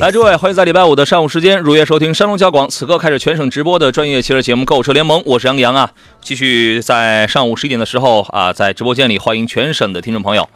来，诸位，欢迎在礼拜五的上午时间如约收听山东交广此刻开始全省直播的专业汽车节目《购车联盟》，我是杨洋啊。继续在上午十一点的时候啊，在直播间里欢迎全省的听众朋友。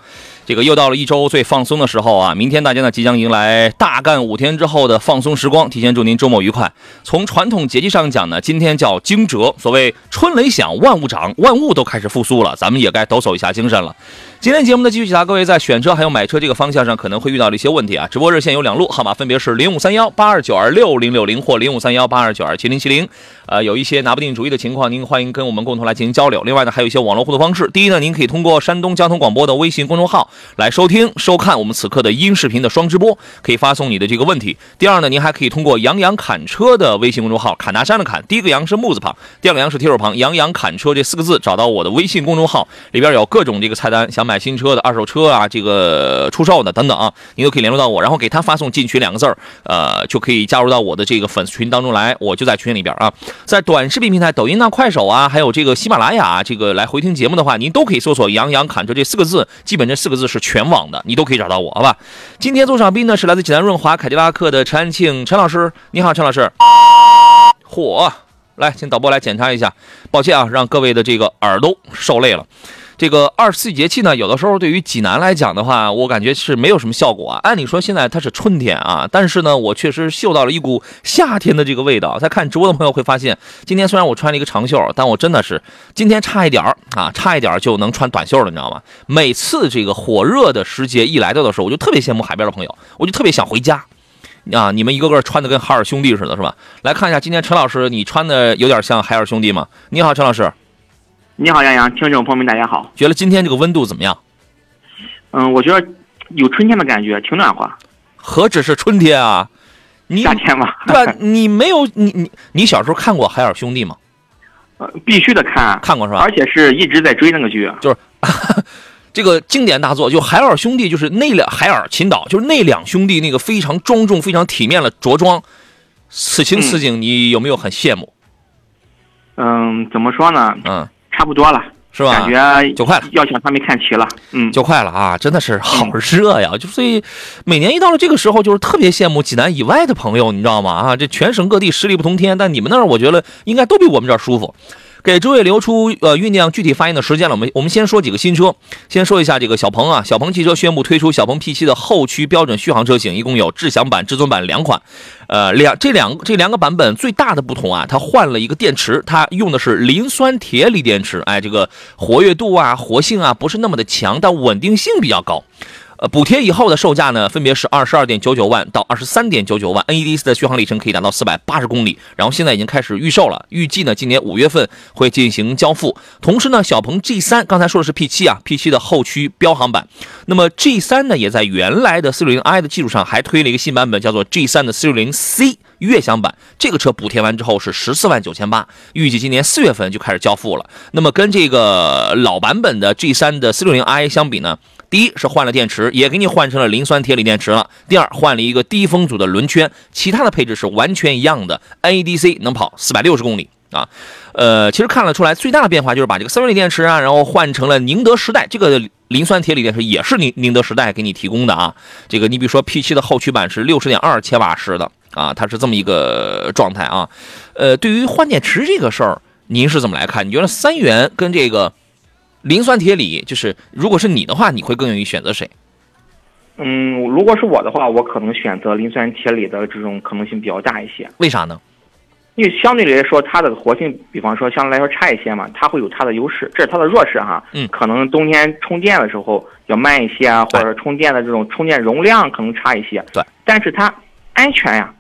这个又到了一周最放松的时候啊！明天大家呢即将迎来大干五天之后的放松时光，提前祝您周末愉快。从传统节气上讲呢，今天叫惊蛰，所谓春雷响，万物长，万物都开始复苏了，咱们也该抖擞一下精神了。今天节目呢，继续解答各位在选车还有买车这个方向上可能会遇到的一些问题啊。直播热线有两路，号码分别是零五三幺八二九二六零六零或零五三幺八二九二七零七零。呃，有一些拿不定主意的情况，您欢迎跟我们共同来进行交流。另外呢，还有一些网络互动方式。第一呢，您可以通过山东交通广播的微信公众号来收听、收看我们此刻的音视频的双直播，可以发送你的这个问题。第二呢，您还可以通过杨洋侃车的微信公众号，侃大山的侃，第一个杨是木字旁，第二个杨是提手旁，杨洋侃车这四个字找到我的微信公众号，里边有各种这个菜单，想买买新车的、二手车啊，这个出售的等等啊，您都可以联络到我，然后给他发送进群两个字儿，呃，就可以加入到我的这个粉丝群当中来，我就在群里边啊。在短视频平台抖音啊、快手啊，还有这个喜马拉雅、这个来回听节目的话，您都可以搜索“杨洋侃车”这四个字，基本这四个字是全网的，你都可以找到我，好吧？今天做场宾呢是来自济南润华凯迪拉克的陈安庆陈老师，你好，陈老师。火，来，请导播来检查一下。抱歉啊，让各位的这个耳朵受累了。这个二十四节气呢，有的时候对于济南来讲的话，我感觉是没有什么效果啊。按理说现在它是春天啊，但是呢，我确实嗅到了一股夏天的这个味道。在看直播的朋友会发现，今天虽然我穿了一个长袖，但我真的是今天差一点啊，差一点就能穿短袖了，你知道吗？每次这个火热的时节一来到的时候，我就特别羡慕海边的朋友，我就特别想回家。啊，你们一个个穿的跟海尔兄弟似的，是吧？来看一下，今天陈老师你穿的有点像海尔兄弟吗？你好，陈老师，你好，杨洋，听众朋友们，大家好。觉得今天这个温度怎么样？嗯，我觉得有春天的感觉，挺暖和。何止是春天啊！你夏天嘛，对吧？你没有你你你小时候看过海尔兄弟吗？呃必须得看，看过是吧而？且是一直在追那个剧。就是 这个经典大作，就海尔兄弟，就是那两海尔秦岛，就是那两兄弟那个非常庄重、非常体面的着装，此情此景，你有没有很羡慕？嗯，怎么说呢？嗯，差不多了，是吧？感觉就快了要想还没看齐了。嗯，就快了啊！真的是好热呀！就所以每年一到了这个时候，就是特别羡慕济南以外的朋友，你知道吗？啊，这全省各地十里不同天，但你们那儿我觉得应该都比我们这儿舒服。给诸位留出呃酝酿具体发言的时间了，我们我们先说几个新车，先说一下这个小鹏啊，小鹏汽车宣布推出小鹏 P7 的后驱标准续航车型，一共有智享版、至尊版两款，呃两这两这两个版本最大的不同啊，它换了一个电池，它用的是磷酸铁锂电池，哎，这个活跃度啊、活性啊不是那么的强，但稳定性比较高。呃，补贴以后的售价呢，分别是二十二点九九万到二十三点九九万，NEDC 的续航里程可以达到四百八十公里，然后现在已经开始预售了，预计呢今年五月份会进行交付。同时呢，小鹏 G 3刚才说的是 P7 啊，P7 的后驱标航版，那么 G 3呢也在原来的 460i 的基础上还推了一个新版本，叫做 G 3的 460C。悦享版这个车补贴完之后是十四万九千八，预计今年四月份就开始交付了。那么跟这个老版本的 G 3的 460i 相比呢，第一是换了电池，也给你换成了磷酸铁锂电池了；第二换了一个低风阻的轮圈，其他的配置是完全一样的。NEDC 能跑四百六十公里。啊。呃，其实看得出来，最大的变化就是把这个三元锂电池啊，然后换成了宁德时代这个磷酸铁锂电池，也是宁宁德时代给你提供的啊。这个你比如说 P7 的后驱版是六十点二千瓦时的啊，它是这么一个状态啊。呃，对于换电池这个事儿，您是怎么来看？你觉得三元跟这个磷酸铁锂，就是如果是你的话，你会更愿意选择谁？嗯，如果是我的话，我可能选择磷酸铁锂的这种可能性比较大一些，为啥呢？因为相对来说它的活性，比方说相对来说差一些嘛，它会有它的优势，这是它的弱势哈。嗯可能冬天充电的时候要慢一些啊，或对者充电的这种充电容量可能差一些。对，但是它安全呀，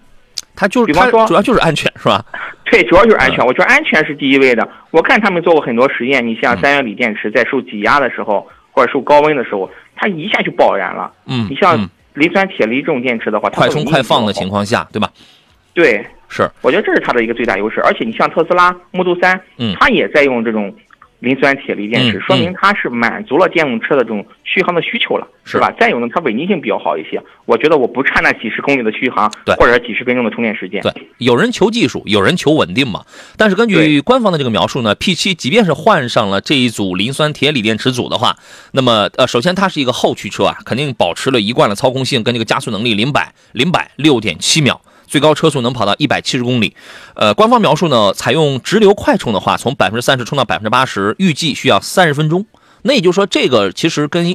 它就是它比方说主要就是安全是吧？对，主要就是安嗯全。我觉得安全是第一位的。我看他们做过很多实验，你像嗯三元锂电池在受挤压的时候，或者受高温的时候，它一下就爆燃了。嗯，你像嗯磷酸铁锂这种电池的话，它快充快放的情况，况下，对吧？对，是，我觉得这是它的一个最大优势。而且你像特斯拉 Model 3，嗯它也在用这种磷酸铁锂电池，嗯说明它是满足了电动车的这种续航的需求了，是是吧？再有呢，它稳定性比较好一些。我觉得我不差那几十公里的续航，对或者几十分钟的充电时间。对，有人求技术，有人求稳定嘛。但是根据官方的这个描述呢，P7 即便是换上了这一组磷酸铁锂电池组的话，那么呃，首先它是一个后驱车啊，肯定保持了一贯的操控性跟这个加速能力，零百零百六点七秒。最高车速能跑到一百七十公里，呃，官方描述呢，采用直流快充的话，从百分之三十充到百分之八十，预计需要三十分钟。那也就是说，这个其实跟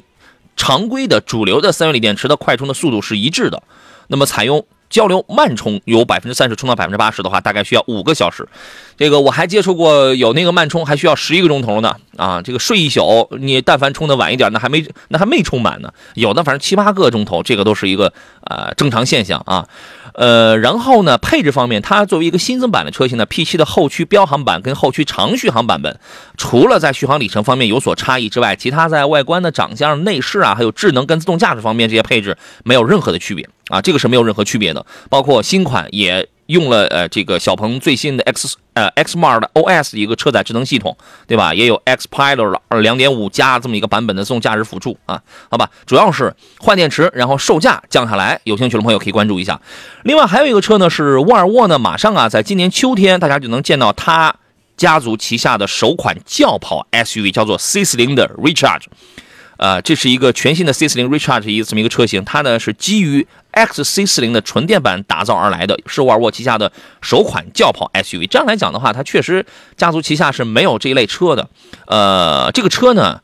常规的主流的三元锂电池的快充的速度是一致的。那么采用交流慢充，由百分之三十充到百分之八十的话，大概需要五个小时。这个我还接触过，有那个慢充还需要十一个钟头呢。啊，这个睡一宿，你但凡充的晚一点，那还没那还没充满呢。有的反正七八个钟头，这个都是一个呃正常现象啊。呃，然后呢，配置方面，它作为一个新增版的车型呢，P7 的后驱标航版跟后驱长续航版本，除了在续航里程方面有所差异之外，其他在外观的长相、内饰啊，还有智能跟自动驾驶方面这些配置没有任何的区别啊，这个是没有任何区别的。包括新款也用了呃这个小鹏最新的 X 呃 Xmart OS 的一个车载智能系统，对吧？也有 X Pilot 两点五加这么一个版本的自动驾驶辅助啊，好吧，主要是换电池，然后售价降下来，有兴趣的朋友可以关注一下。另外还有一个车呢是沃尔沃呢，马上啊在今年秋天大家就能见到它家族旗下的首款轿跑 SUV，叫做 C 四零的 Recharge。呃，这是一个全新的 C40 Recharge 一这么一个车型，它呢是基于 X C 四零的纯电版打造而来的，是沃尔沃旗下的首款轿跑 SUV。这样来讲的话，它确实家族旗下是没有这一类车的。呃，这个车呢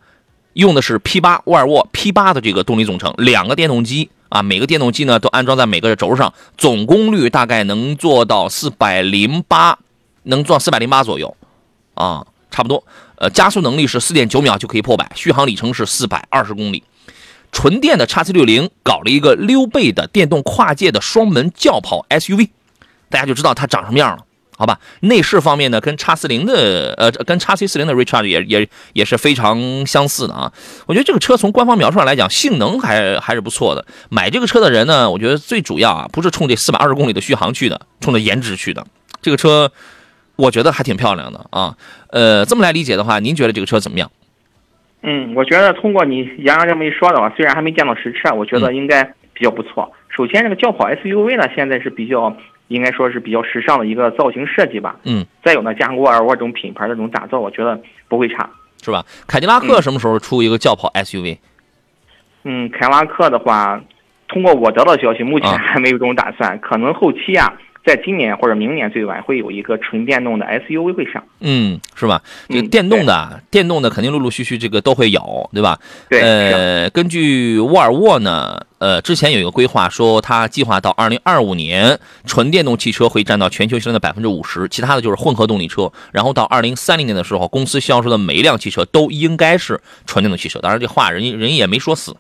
用的是 P 八沃尔沃 P 八的这个动力总成，两个电动机啊，每个电动机呢都安装在每个轴上，总功率大概能做到四百零八，能做四百零八左右啊，差不多。呃，加速能力是四点九秒就可以破百，续航里程是四百二十公里。纯电的 x C 六零搞了一个溜背的电动跨界的双门轿跑 SUV，大家就知道它长什么样了，好吧？内饰方面呢，跟 x 四零的呃，跟 x C 四零的 Recharge 也也也是非常相似的啊。我觉得这个车从官方描述上来讲，性能还还是不错的。买这个车的人呢，我觉得最主要啊，不是冲这四百二十公里的续航去的，冲着颜值去的。这个车我觉得还挺漂亮的啊。呃，这么来理解的话，您觉得这个车怎么样？嗯，我觉得通过你洋洋这么一说的话，虽然还没见到实车，我觉得应该比较不错。首先，这个轿跑 SUV 呢，现在是比较应该说是比较时尚的一个造型设计吧。嗯，再有呢，加上沃尔沃这种品牌的这种打造，我觉得不会差。是吧？凯迪拉克什么时候出一个轿跑 SUV？嗯，凯迪拉克的话，通过我得到的消息，目前啊还没有这种打算，可能后期啊，在今年或者明年最晚会有一个纯电动的 SUV 会上。嗯，是吧？这个嗯电动的啊，电动的肯定陆陆续续这个都会有，对吧？对，呃，根据沃尔沃呢，呃，之前有一个规划说，它计划到二零二五年，纯电动汽车会占到全球销量的百分之五十，其他的就是混合动力车。然后到二零三零年的时候，公司销售的每一辆汽车都应该是纯电动汽车。当然，这话人家人家也没说死，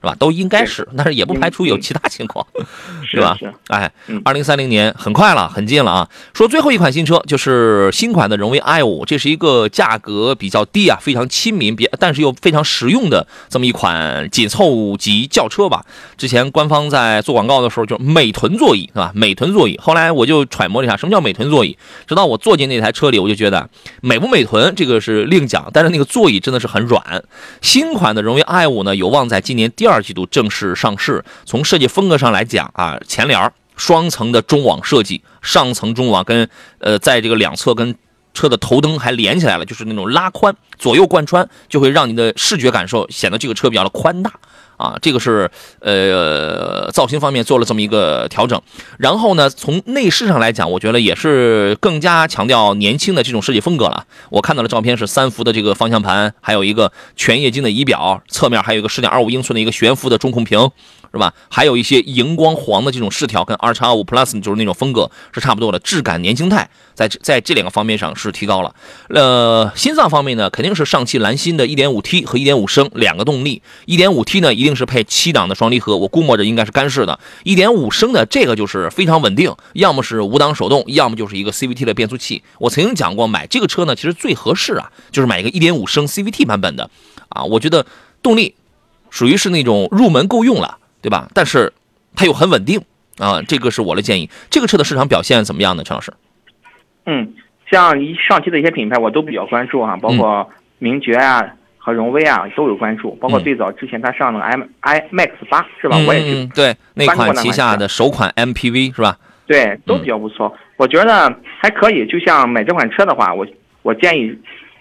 是吧？都应该是，但是也不排除有其他情况。是吧是，哎嗯，二零三零年很快了，很近了啊。说最后一款新车就是新款的荣威 i 五，这是一个价格比较低啊，非常亲民，比但是又非常实用的这么一款紧凑级轿车吧。之前官方在做广告的时候就是美臀座椅，是吧？美臀座椅。后来我就揣摩了一下，什么叫美臀座椅？直到我坐进那台车里，我就觉得美不美臀这个是另讲，但是那个座椅真的是很软。新款的荣威 i 五呢，有望在今年第二二季度正式上市。从设计风格上来讲啊，前脸双层的中网设计，上层中网跟呃，在这个两侧跟车的头灯还连起来了，就是那种拉宽，左右贯穿，就会让你的视觉感受显得这个车比较的宽大。啊，这个是呃造型方面做了这么一个调整，然后呢，从内饰上来讲，我觉得也是更加强调年轻的这种设计风格了。我看到的照片是三幅的这个方向盘，还有一个全液晶的仪表，侧面还有一个十点二五英寸的一个悬浮的中控屏。是吧？还有一些荧光黄的这种饰条，跟 R 叉五 Plus 就是那种风格是差不多的，质感年轻态，在在这两个方面上是提高了。呃，心脏方面呢，肯定是上汽蓝芯的 1.5T 和1.5升两个动力。1.5T 呢，一定是配七档的双离合，我估摸着应该是干式的。1.5升的这个就是非常稳定，要么是五档手动，要么就是一个 CVT 的变速器。我曾经讲过，买这个车呢，其实最合适啊，就是买一个1.5升 CVT 版本的啊。我觉得动力属于是那种入门够用了。对吧？但是它又很稳定啊，这个是我的建议。这个车的市场表现怎么样呢？陈老师？嗯，像一上汽的一些品牌，我都比较关注哈，包括名爵啊和荣威啊都有关注，包括最早之前它上的 M I Max 八是吧？我也是对那款旗下的首款 MPV 是吧？对，都比较不错。我觉得还可以。就像买这款车的话，我我建议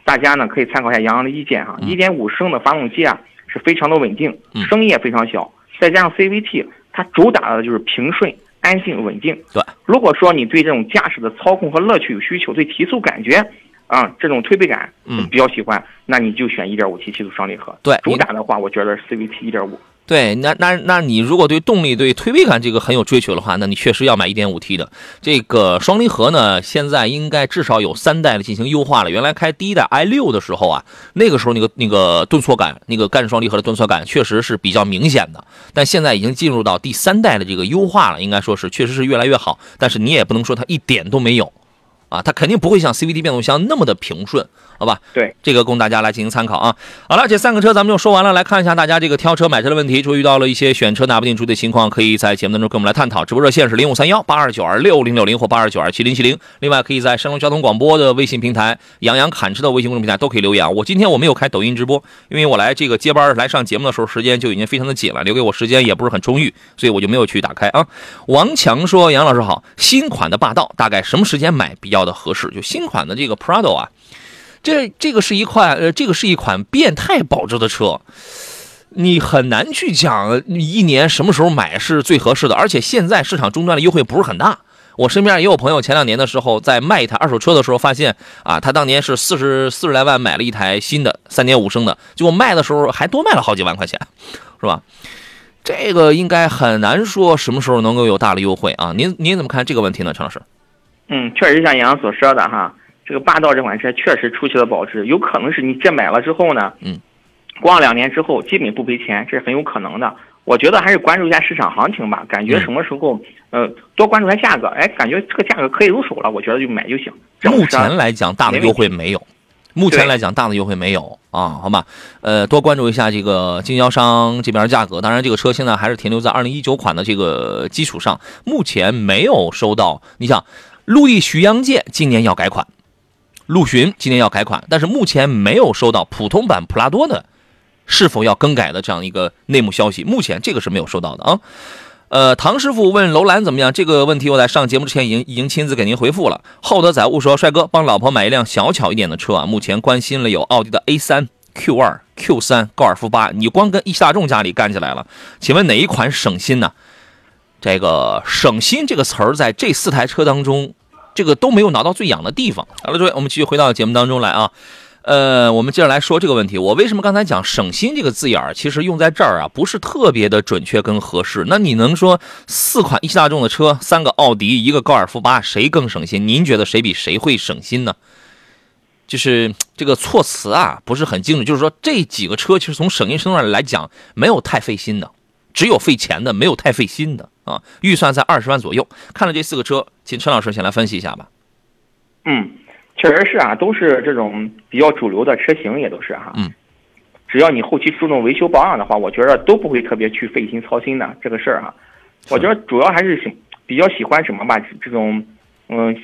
大家呢可以参考一下杨洋的意见哈。一点五升的发动机啊是非常的稳定，声音也非常小。再加上 CVT，它主打的就是平顺、安静、稳定。对，如果说你对这种驾驶的操控和乐趣有需求，对提速感觉啊这种推背感嗯比较喜欢，那你就选 1.5T 七速双离合。对主打的话，我觉得 CVT 1.5。对，那那那你如果对动力、对推背感这个很有追求的话，那你确实要买 1.5T 的这个双离合呢。现在应该至少有三代的进行优化了。原来开第一代 i6 的时候啊，那个时候那个那个顿挫感，那个干式双离合的顿挫感确实是比较明显的。但现在已经进入到第三代的这个优化了，应该说是确实是越来越好。但是你也不能说它一点都没有啊，它肯定不会像 CVT 变速箱那么的平顺。好吧，对，这个供大家来进行参考啊。好了，这三个车咱们就说完了，来看一下大家这个挑车买车的问题，如果遇到了一些选车拿不定主意的情况，可以在节目当中跟我们来探讨。直播热线是零五三幺八二九二六零六零或八二九二七零七零。另外，可以在山东交通广播的微信平台、杨洋侃车的微信公众平台都可以留言啊。我今天我没有开抖音直播，因为我来这个接班来上节目的时候时间就已经非常的紧了，留给我时间也不是很充裕，所以我就没有去打开啊。王强说：“杨老师好，新款的霸道大概什么时间买比较的合适？就新款的这个 Prado 啊。”这这个是一款呃，这个是一款变态保值的车，你很难去讲一年什么时候买是最合适的。而且现在市场终端的优惠不是很大。我身边也有朋友前两年的时候在卖一台二手车的时候，发现啊，他当年是四十四十来万买了一台新的三点五升的，结果卖的时候还多卖了好几万块钱，是吧？这个应该很难说什么时候能够有大的优惠啊。您您怎么看这个问题呢，陈老师？嗯，确实像杨洋所说的哈。这个霸道这款车确实出奇的保值，有可能是你这买了之后呢，嗯，逛两年之后基本不赔钱，这是很有可能的。我觉得还是关注一下市场行情吧，感觉什么时候，呃，多关注一下价格，哎，感觉这个价格可以入手了，我觉得就买就行。目前来讲，大的优惠没有。目前来讲，大的优惠没有啊，好吧，呃，多关注一下这个经销商这边价格。当然，这个车现在还是停留在二零一九款的这个基础上，目前没有收到。你想，陆地巡洋舰今年要改款。陆巡今年要改款，但是目前没有收到普通版普拉多的是否要更改的这样一个内幕消息。目前这个是没有收到的啊。呃，唐师傅问楼兰怎么样？这个问题我在上节目之前已经已经亲自给您回复了。厚德载物说，帅哥帮老婆买一辆小巧一点的车啊，目前关心了有奥迪的 A 三、Q 二、Q 三、高尔夫八，你光跟一汽大众家里干起来了。请问哪一款省心呢？这个省心这个词儿在这四台车当中。这个都没有挠到最痒的地方。好了，诸位，我们继续回到节目当中来啊。呃，我们接着来说这个问题。我为什么刚才讲“省心”这个字眼儿，其实用在这儿啊，不是特别的准确跟合适。那你能说四款一汽大众的车，三个奥迪，一个高尔夫八，谁更省心？您觉得谁比谁会省心呢？就是这个措辞啊，不是很精准。就是说这几个车，其实从省心程度上来讲，没有太费心的，只有费钱的，没有太费心的。啊，预算在二十万左右。看了这四个车，请陈老师先来分析一下吧。嗯，确实是啊，都是这种比较主流的车型，也都是哈。嗯，只要你后期注重维修保养的话，我觉得都不会特别去费心操心的这个事儿哈。我觉得主要还是喜比较喜欢什么吧，这种嗯，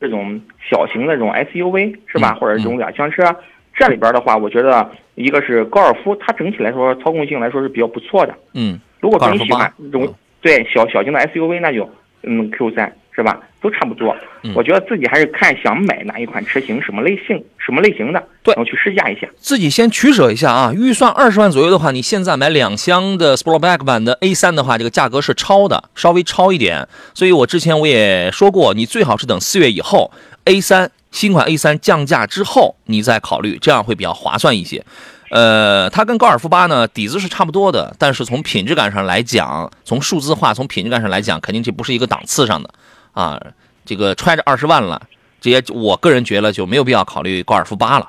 这种小型的这种 SUV 是吧，或者这种两厢车。这里边的话，我觉得一个是高尔夫，它整体来说操控性来说是比较不错的。嗯，如果说你喜欢这种对小小型的 SUV，那就嗯 Q 三是吧？都差不多。嗯我觉得自己还是看想买哪一款车型，什么类型，什么类型的，对然后去试驾一下。自己先取舍一下啊，预算二十万左右的话，你现在买两厢的 Sportback 版的 A 3的话，这个价格是超的，稍微超一点。所以我之前我也说过，你最好是等四月以后 A 3新款 A 3降价之后，你再考虑，这样会比较划算一些。呃，它跟高尔夫八呢底子是差不多的，但是从品质感上来讲，从数字化、从品质感上来讲，肯定这不是一个档次上的啊。这个揣着二十万了，这些我个人觉得就没有必要考虑高尔夫八了，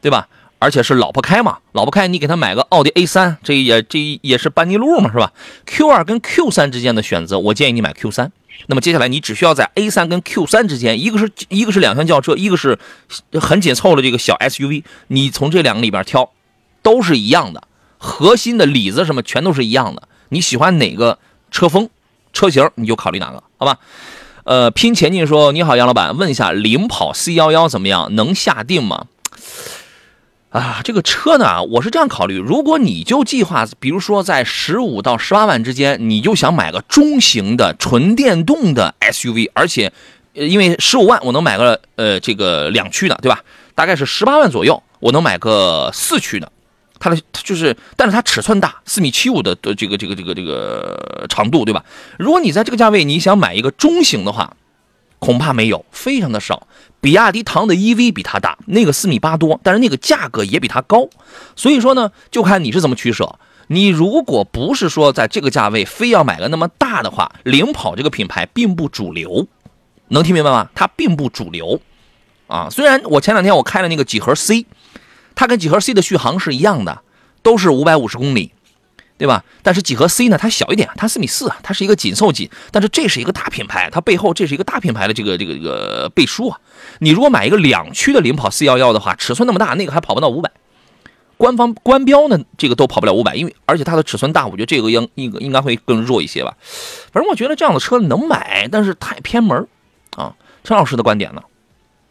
对吧？而且是老婆开嘛，老婆开你给他买个奥迪 A 3这也这也是班尼路嘛，是吧？Q 2跟 Q 3之间的选择，我建议你买 Q 3那么接下来你只需要在 A 3跟 Q 3之间，一个是一个是两厢轿车，一个是很紧凑的这个小 SUV，你从这两个里边挑，都是一样的，核心的里子什么全都是一样的。你喜欢哪个车风、车型，你就考虑哪个，好吧？呃，拼前进说：“你好，杨老板，问一下领跑 C 幺幺怎么样？能下定吗？”啊，这个车呢，我是这样考虑：如果你就计划，比如说在十五到十八万之间，你就想买个中型的纯电动的 SUV，而且，因为十五万我能买个呃这个两驱的，对吧？大概是十八万左右，我能买个四驱的。它的就是，但是它尺寸大，四米七五的的这个这个这个这个长度，对吧？如果你在这个价位你想买一个中型的话，恐怕没有，非常的少。比亚迪唐的 EV 比它大，那个四米八多，但是那个价格也比它高。所以说呢，就看你是怎么取舍。你如果不是说在这个价位非要买个那么大的话，领跑这个品牌并不主流，能听明白吗？它并不主流啊。虽然我前两天我开了那个几何 C。它跟几何 C 的续航是一样的，都是五百五十公里，对吧？但是几何 C 呢，它小一点，它四米四啊，它是一个紧凑级。但是这是一个大品牌，它背后这是一个大品牌的这个这个这个背书啊。你如果买一个两驱的领跑 C 幺幺的话，尺寸那么大，那个还跑不到五百。官方官标呢，这个都跑不了五百，因为而且它的尺寸大，我觉得这个应应应该会更弱一些吧。反正我觉得这样的车能买，但是太偏门啊。陈老师的观点呢？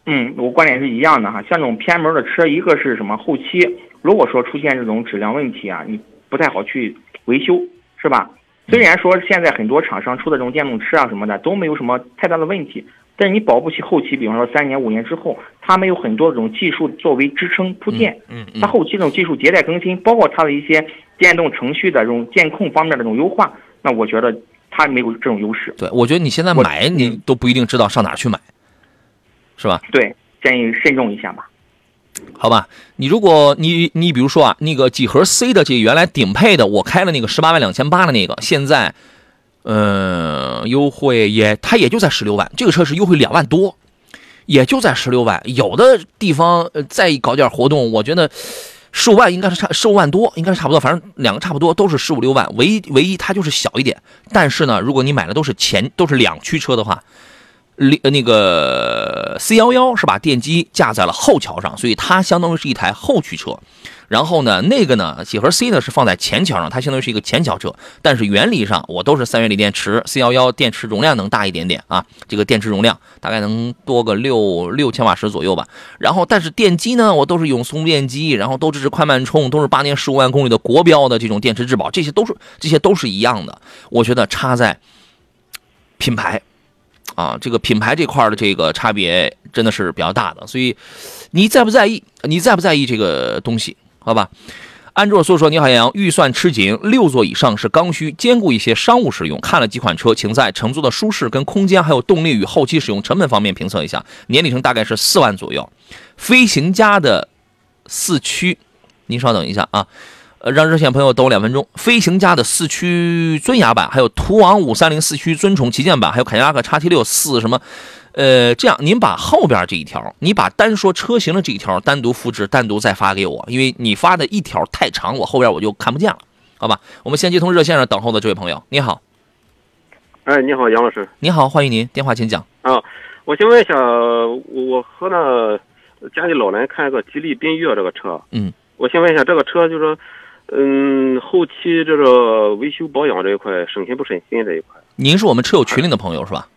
嗯，我观点是一样的哈。像这种偏门的车，一个是什么？后期如果说出现这种质量问题啊，你不太好去维修，是吧？虽然说现在很多厂商出的这种电动车啊什么的都没有什么太大的问题，但是你保不齐后期，比方说三年五年之后，它没有很多这种技术作为支撑铺垫，嗯它后期这种技术迭代更新，包括它的一些电动程序的这种监控方面的这种优化，那我觉得它没有这种优势。对，我觉得你现在买你都不一定知道上哪儿去买，是吧？对，建议慎重一下吧。好吧，你如果你你比如说啊，那个几何 C 的这原来顶配的，我开了那个十八万两千八的那个，现在，呃，优惠也它也就在十六万，这个车是优惠两万多，也就在十六万。有的地方呃再搞点活动，我觉得十五万应该是差十五万多，应该是差不多，反正两个差不多都是十五六万，唯一唯一它就是小一点。但是呢，如果你买的都是前都是两驱车的话，那个 C 幺幺是把电机架在了后桥上，所以它相当于是一台后驱车。然后呢，那个呢，几何 C 呢是放在前桥上，它相当于是一个前桥车。但是原理上，我都是三元锂电池，C 幺幺电池容量能大一点点啊，这个电池容量大概能多个六六千瓦时左右吧。然后，但是电机呢，我都是永松电机，然后都支持快慢充，都是八年十五万公里的国标的这种电池质保，这些都是这些都是一样的。我觉得差在品牌。啊，这个品牌这块的这个差别真的是比较大的，所以你在不在意？你在不在意这个东西？好吧。安卓说说你好，杨，预算吃紧，六座以上是刚需，兼顾一些商务使用。看了几款车，请在乘坐的舒适、跟空间还有动力与后期使用成本方面评测一下。年里程大概是四万左右。飞行家的四驱，您稍等一下啊。呃，让热线朋友等我两分钟。飞行家的四驱尊雅版，还有途昂五三零四驱尊崇旗舰版，还有凯迪拉克叉 T 六四什么，呃，这样您把后边这一条，你把单说车型的这一条单独复制，单独再发给我，因为你发的一条太长，我后边我就看不见了，好吧？我们先接通热线上等候的这位朋友，你好，哎，你好，杨老师你好，欢迎您，电话请讲。啊，我想问一下，我和那家里老人看一个吉利缤越这个车，嗯，我先问一下，这个车就是说，嗯，后期这个维修保养这一块省心不省心这一块？您是我们车友群里的朋友是吧？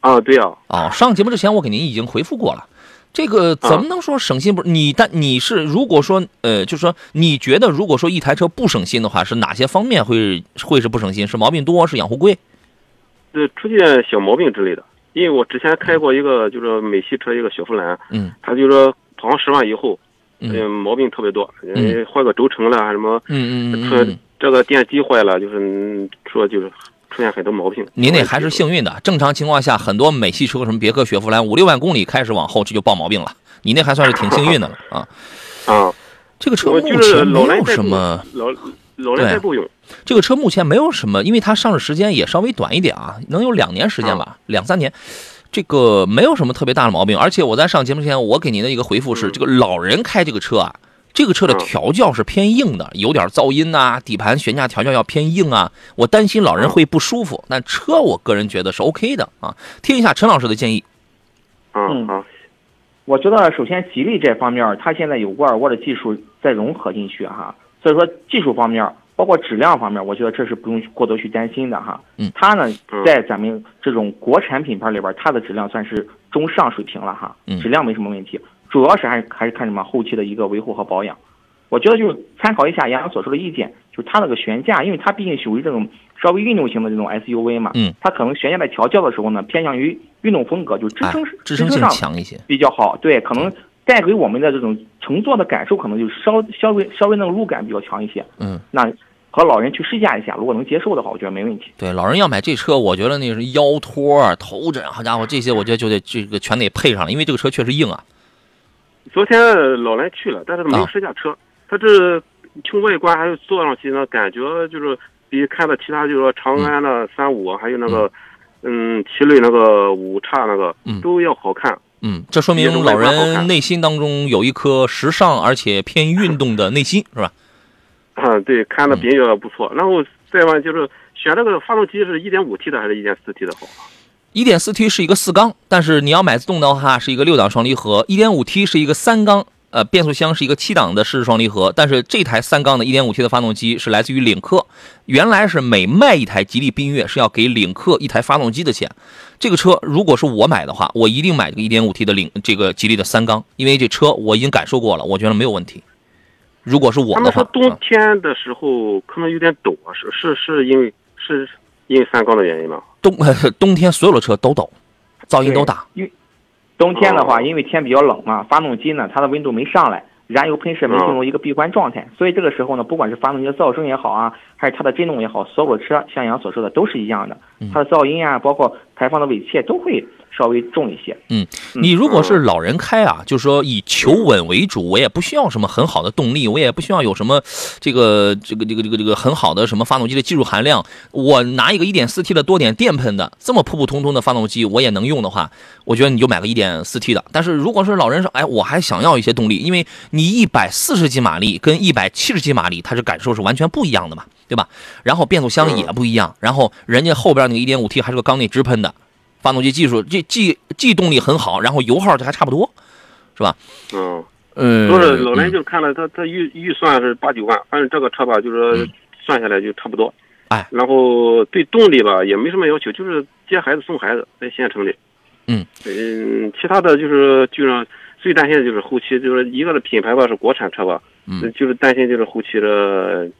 啊，对呀、哦，上节目之前我给您已经回复过了。这个怎么能说省心不是你？但你是如果说呃，就是说你觉得如果说一台车不省心的话，是哪些方面会会是不省心？是毛病多，是养护贵？呃出现小毛病之类的。因为我之前开过一个就是美系车一个雪佛兰，嗯它就说跑上十万以后，嗯嗯，毛病特别多，嗯呃换个轴承了还什么，嗯嗯嗯出嗯，这个电机坏了，就是嗯说就是出现很多毛病。您那还是幸运的。正常情况下，很多美系车什么别克、雪佛兰五六万公里开始往后，这就爆毛病了。你那还算是挺幸运的了啊。啊，这个车目前没有什么，老老来代步用。这个车目前没有什么，因为它上市时间也稍微短一点啊，能有两年时间吧，两三年。这个没有什么特别大的毛病，而且我在上节目之前，我给您的一个回复是，嗯这个老人开这个车啊，这个车的嗯调教是偏硬的，有点噪音呐、底盘悬架调教要偏硬啊，我担心老人会不舒服。但车我个人觉得是 OK 的啊。听一下陈老师的建议，嗯嗯好，我觉得首先吉利这方面，它现在有沃尔沃的技术在融合进去哈，所以说技术方面，包括质量方面，我觉得这是不用过多去担心的哈。嗯它呢嗯，在咱们这种国产品牌里边，它的质量算是中上水平了哈嗯，质量没什么问题，主要是还是还是看什么后期的一个维护和保养。我觉得就是参考一下杨洋所说的意见，就是它那个悬架，因为它毕竟属于这种稍微运动型的这种 SUV 嘛，嗯，它可能悬架在调教的时候呢，偏向于运动风格，就支哎撑、，支撑性上强一些。比较好，对，可能带给我们的这种乘坐的感受，可能就稍稍微稍微那个路感比较强一些。嗯，那和老人去试驾一下，如果能接受的话，我觉得没问题。对，老人要买这车，我觉得那是腰托啊、头枕，好家伙，这些我觉得就得这个全得配上了，因为这个车确实硬啊。昨天老来去了，但是没有试驾车，它这从外观还有坐上去呢，感觉就是比看的其他，就是说长安的三五、还有那个，嗯，奇瑞那个五叉那个、嗯都要好看。嗯，这说明老人内心当中有一颗时尚而且偏运动的内心，是吧？啊，对，看的比较不错。然后再问就是选这个发动机是一点五 T 的还是一点四 T 的好？一点四 T 是一个四缸，但是你要买自动的话是一个六档双离合，一点五 T 是一个三缸，呃，变速箱是一个七档的湿式双离合。但是这台三缸的一点五 T 的发动机是来自于领克，原来是每卖一台吉利缤越是要给领克一台发动机的钱。这个车如果是我买的话，我一定买这个一点五 T 的领这个吉利的三缸，因为这车我已经感受过了，我觉得没有问题。如果是我的话他们说，冬啊天的时候可能有点抖啊，是是是因为是因为三缸的原因吗？冬 冬天所有的车都抖，噪音都大。冬天的话，哦。因为天比较冷嘛，发动机呢它的温度没上来，燃油喷射没进入一个闭关状态，所以这个时候呢，不管是发动机的噪声也好啊，还是它的震动也好，所有的车像杨所说的都是一样的，它的噪音啊，包括排放的尾气都会稍微重一些。嗯，你如果是老人开啊，就是说以求稳为主，我也不需要什么很好的动力，我也不需要有什么这个这个这个这个这个很好的什么发动机的技术含量。我拿一个 1.4T 的多点电喷的这么普普通通的发动机，我也能用的话，我觉得你就买个 1.4T 的。但是如果是老人说，哎，我还想要一些动力，因为你140几马力跟170几马力，它是感受是完全不一样的嘛，对吧？然后变速箱也不一样，然后人家后边那个一点五 T 还是个缸内直喷的。发动机技术，这既既动力很好，然后油耗这还差不多，是吧？嗯，嗯，说是老人嗯就看了他他预预算是八九万，反正这个车吧，就是说嗯算下来就差不多。哎，然后对动力吧也没什么要求，就是接孩子送孩子在县城里。嗯嗯，其他的就是就是最担心的就是后期，就是一个是品牌吧是国产车吧，嗯就是担心就是后期的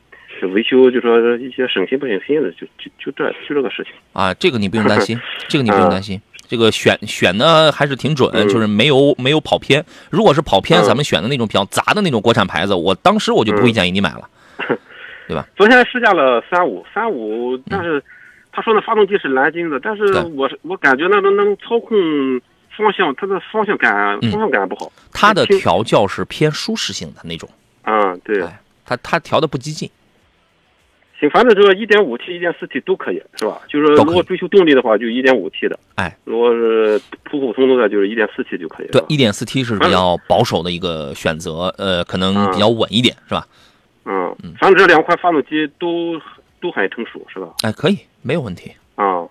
这维修，就说一些省心不省心的，就就就这就这个事情。啊，这个你不用担心，这个你不用担心。这个选选的还是挺准，嗯就是没有没有跑偏。如果是跑偏，嗯咱们选的那种比较杂的那种国产牌子，我当时我就不会嗯建议你买了。对吧昨天试驾了三五三五，但是他说那发动机是蓝金的，但是我是我感觉那能能操控方向，它的方向感嗯方向感不好。它的调教是偏舒适性的那种，嗯，对，哎它它调的不激进。行，反正就是一点五 T、一点四 T 都可以，是吧？就是如果追求动力的话，就一点五 T 的；哎，如果是普普通通的，就是一点四 T 就可以。对一点四 T 是比较保守的一个选择，呃，可能比较稳一点，是吧？嗯，反正这两款发动机都都很成熟，是吧？哎，可以，没有问题。啊，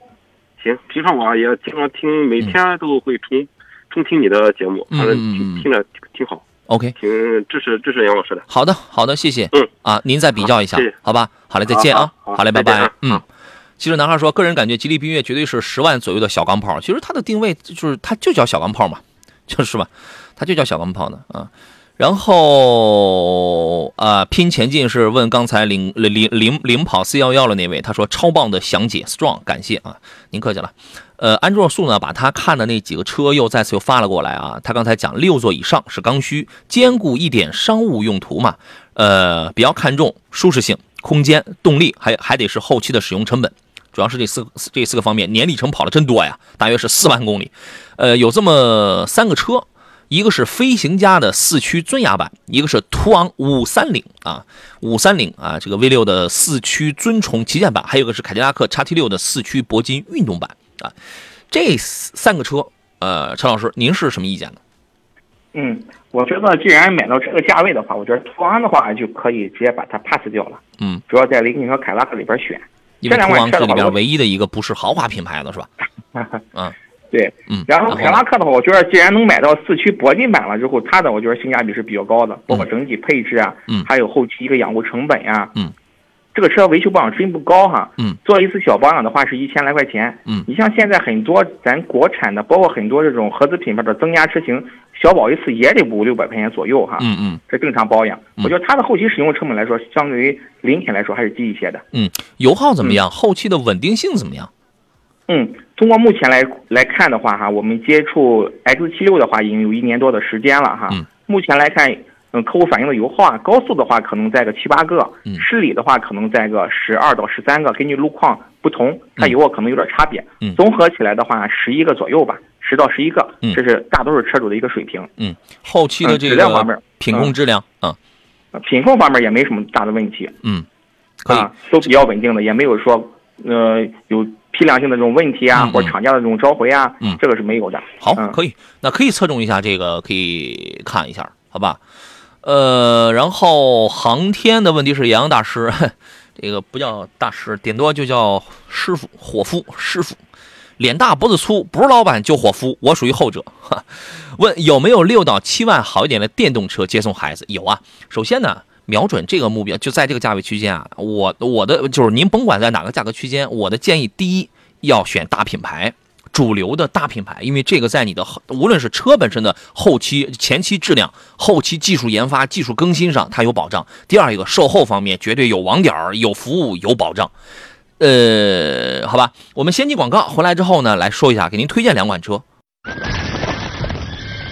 行，平常我也经常听，每天都会重重听你的节目，嗯反正嗯嗯嗯听听着挺好，OK，挺支持支持杨老师的。好的，好的，谢谢。嗯，啊，您再比较一下好谢谢，好吧？好嘞，再见啊，好好嘞，拜拜啊。嗯好。其实男孩说，个人感觉吉利缤越绝对是十万左右的小钢炮。其实它的定位就是它就叫小钢炮嘛，就是吧？它就叫小钢炮的啊。然后啊，拼前进是问刚才领领领领跑四幺幺的那位，他说超棒的详解，strong，感谢啊，您客气了。呃，安卓素呢，把他看的那几个车又再次又发了过来啊。他刚才讲六座以上是刚需，兼顾一点商务用途嘛。呃，比较看重舒适性、空间、动力，还还得是后期的使用成本，主要是这四这四个方面。年里程跑的真多呀，大约是四万公里。呃，有这么三个车，一个是飞行家的四驱尊雅版，一个是途昂五三零啊，五三零啊，这个 V 六的四驱尊崇旗舰版，还有个是凯迪拉克 XT 六的四驱铂金运动版。啊，这三个车，呃，陈老师，您是什么意见呢？嗯，我觉得既然买到这个价位的话，我觉得途昂的话就可以直接把它 pass 掉了。嗯，主要在雷克和凯拉克里边选。因为途昂是里边唯一的一个不是豪华品牌的是吧？嗯，对，嗯。然后凯拉克的话，我觉得既然能买到四驱铂金版了之后，它的我觉得性价比是比较高的，包括整体配置啊，嗯还有后期一个养护成本呀，嗯。这个车维修保养真不高哈，嗯，做一次小保养的话是一千来块钱，嗯你像现在很多咱国产的，包括很多这种合资品牌的增压车型，小保一次也得五六百块钱左右哈，嗯嗯这正常保养。嗯我觉得它的后期使用成本来说，相对于林肯来说还是低一些的。嗯，油耗怎么样？后期的稳定性怎么样？嗯，通过目前来来看的话哈，我们接触 X 七六的话已经有一年多的时间了哈。嗯。目前来看，嗯，客户反映的油耗啊，高速的话可能在个七八个，嗯。市里的话可能在个十二到十三个，根据路况不同，它油耗可能有点差别。嗯。综合起来的话，十一个左右吧，十到十一个，嗯。这是大多数车主的一个水平。嗯，后期的嗯这质量方面品控质量，嗯。呃品控方面也没什么大的问题。嗯，可以。啊，都比较稳定的，也没有说呃有批量性的这种问题啊，嗯嗯或者厂家的这种召回啊，嗯这个是没有的。好，嗯可以，那可以侧重一下这个，可以看一下，好吧？呃，然后航天的问题是杨洋大师，这个不叫大师，顶多就叫师傅、伙夫、师傅。脸大脖子粗，不是老板就伙夫，我属于后者。哈，问有没有六到七万好一点的电动车接送孩子？有啊。首先呢，瞄准这个目标，就在这个价位区间啊。我我的就是您甭管在哪个价格区间，我的建议第一要选大品牌。主流的大品牌，因为这个在你的无论是车本身的后期、前期质量、后期技术研发、技术更新上，它有保障。第二一个售后方面，绝对有网点儿、有服务、有保障。呃，好吧，我们先进广告，回来之后呢，来说一下，给您推荐两款车。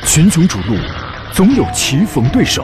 群雄逐鹿，总有棋逢对手；